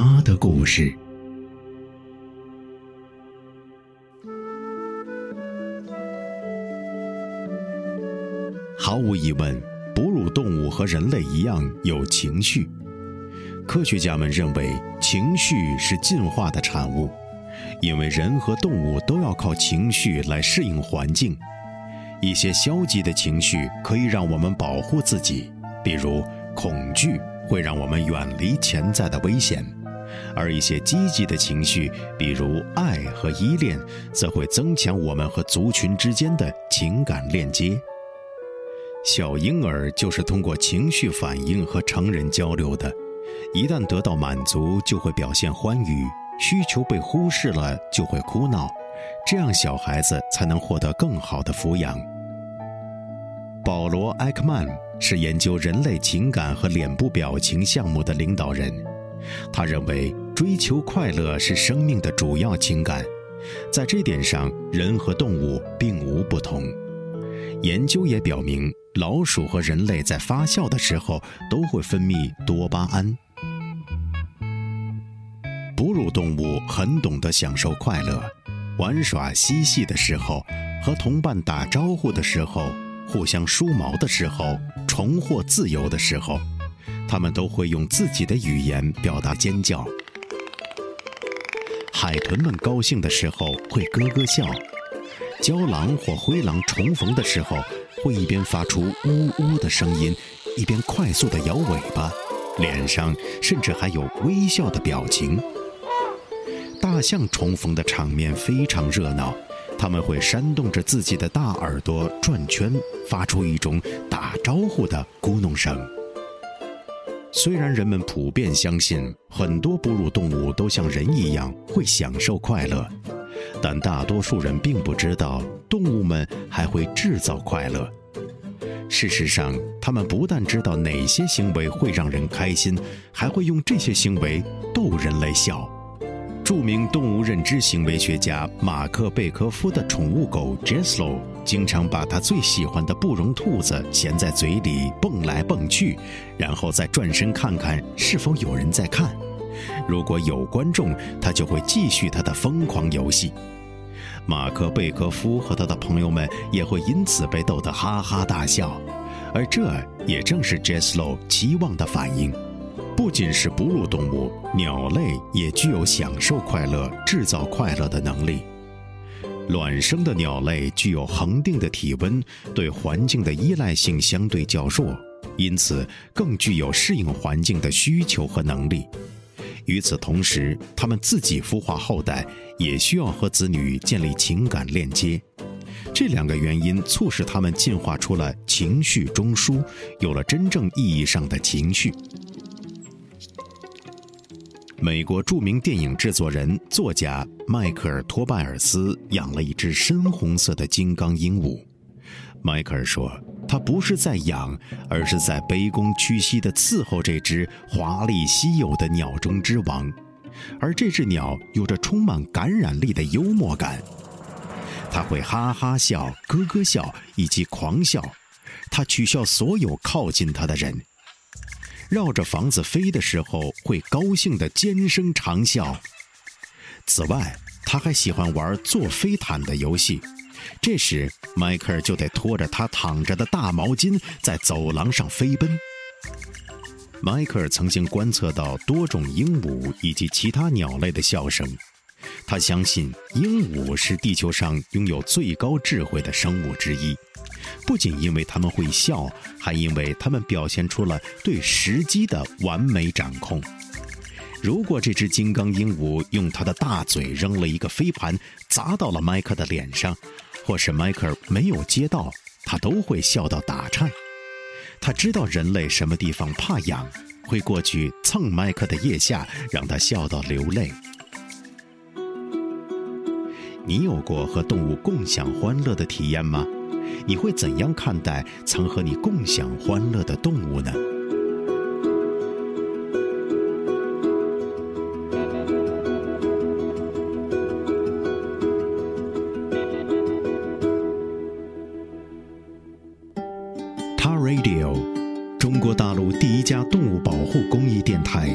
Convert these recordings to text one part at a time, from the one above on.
他的故事。毫无疑问，哺乳动物和人类一样有情绪。科学家们认为，情绪是进化的产物，因为人和动物都要靠情绪来适应环境。一些消极的情绪可以让我们保护自己，比如恐惧会让我们远离潜在的危险，而一些积极的情绪，比如爱和依恋，则会增强我们和族群之间的情感链接。小婴儿就是通过情绪反应和成人交流的，一旦得到满足，就会表现欢愉；需求被忽视了，就会哭闹。这样，小孩子才能获得更好的抚养。保罗·埃克曼是研究人类情感和脸部表情项目的领导人，他认为追求快乐是生命的主要情感，在这点上，人和动物并无不同。研究也表明。老鼠和人类在发笑的时候都会分泌多巴胺。哺乳动物很懂得享受快乐，玩耍嬉戏的时候，和同伴打招呼的时候，互相梳毛的时候，重获自由的时候，它们都会用自己的语言表达尖叫。海豚们高兴的时候会咯咯笑，郊狼或灰狼重逢的时候。会一边发出呜呜的声音，一边快速地摇尾巴，脸上甚至还有微笑的表情。大象重逢的场面非常热闹，它们会扇动着自己的大耳朵转圈，发出一种打招呼的咕哝声。虽然人们普遍相信很多哺乳动物都像人一样会享受快乐。但大多数人并不知道，动物们还会制造快乐。事实上，他们不但知道哪些行为会让人开心，还会用这些行为逗人类笑。著名动物认知行为学家马克·贝科夫的宠物狗 Jeslo 经常把他最喜欢的布绒兔子衔在嘴里蹦来蹦去，然后再转身看看是否有人在看。如果有观众，他就会继续他的疯狂游戏。马克·贝科夫和他的朋友们也会因此被逗得哈哈大笑，而这也正是 Jeslo 期望的反应。不仅是哺乳动物，鸟类也具有享受快乐、制造快乐的能力。卵生的鸟类具有恒定的体温，对环境的依赖性相对较弱，因此更具有适应环境的需求和能力。与此同时，它们自己孵化后代，也需要和子女建立情感链接。这两个原因促使它们进化出了情绪中枢，有了真正意义上的情绪。美国著名电影制作人、作家迈克尔·托拜尔斯养了一只深红色的金刚鹦鹉。迈克尔说。他不是在养，而是在卑躬屈膝地伺候这只华丽稀有的鸟中之王。而这只鸟有着充满感染力的幽默感，它会哈哈笑、咯咯笑以及狂笑。它取笑所有靠近它的人。绕着房子飞的时候，会高兴地尖声长啸。此外，他还喜欢玩坐飞毯的游戏。这时，迈克尔就得拖着他躺着的大毛巾在走廊上飞奔。迈克尔曾经观测到多种鹦鹉以及其他鸟类的笑声，他相信鹦鹉是地球上拥有最高智慧的生物之一，不仅因为它们会笑，还因为它们表现出了对时机的完美掌控。如果这只金刚鹦鹉用它的大嘴扔了一个飞盘，砸到了迈克的脸上。或是迈克尔没有接到，它都会笑到打颤。他知道人类什么地方怕痒，会过去蹭迈克的腋下，让他笑到流泪。你有过和动物共享欢乐的体验吗？你会怎样看待曾和你共享欢乐的动物呢？他 Radio，中国大陆第一家动物保护公益电台，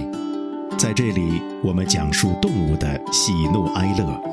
在这里我们讲述动物的喜怒哀乐，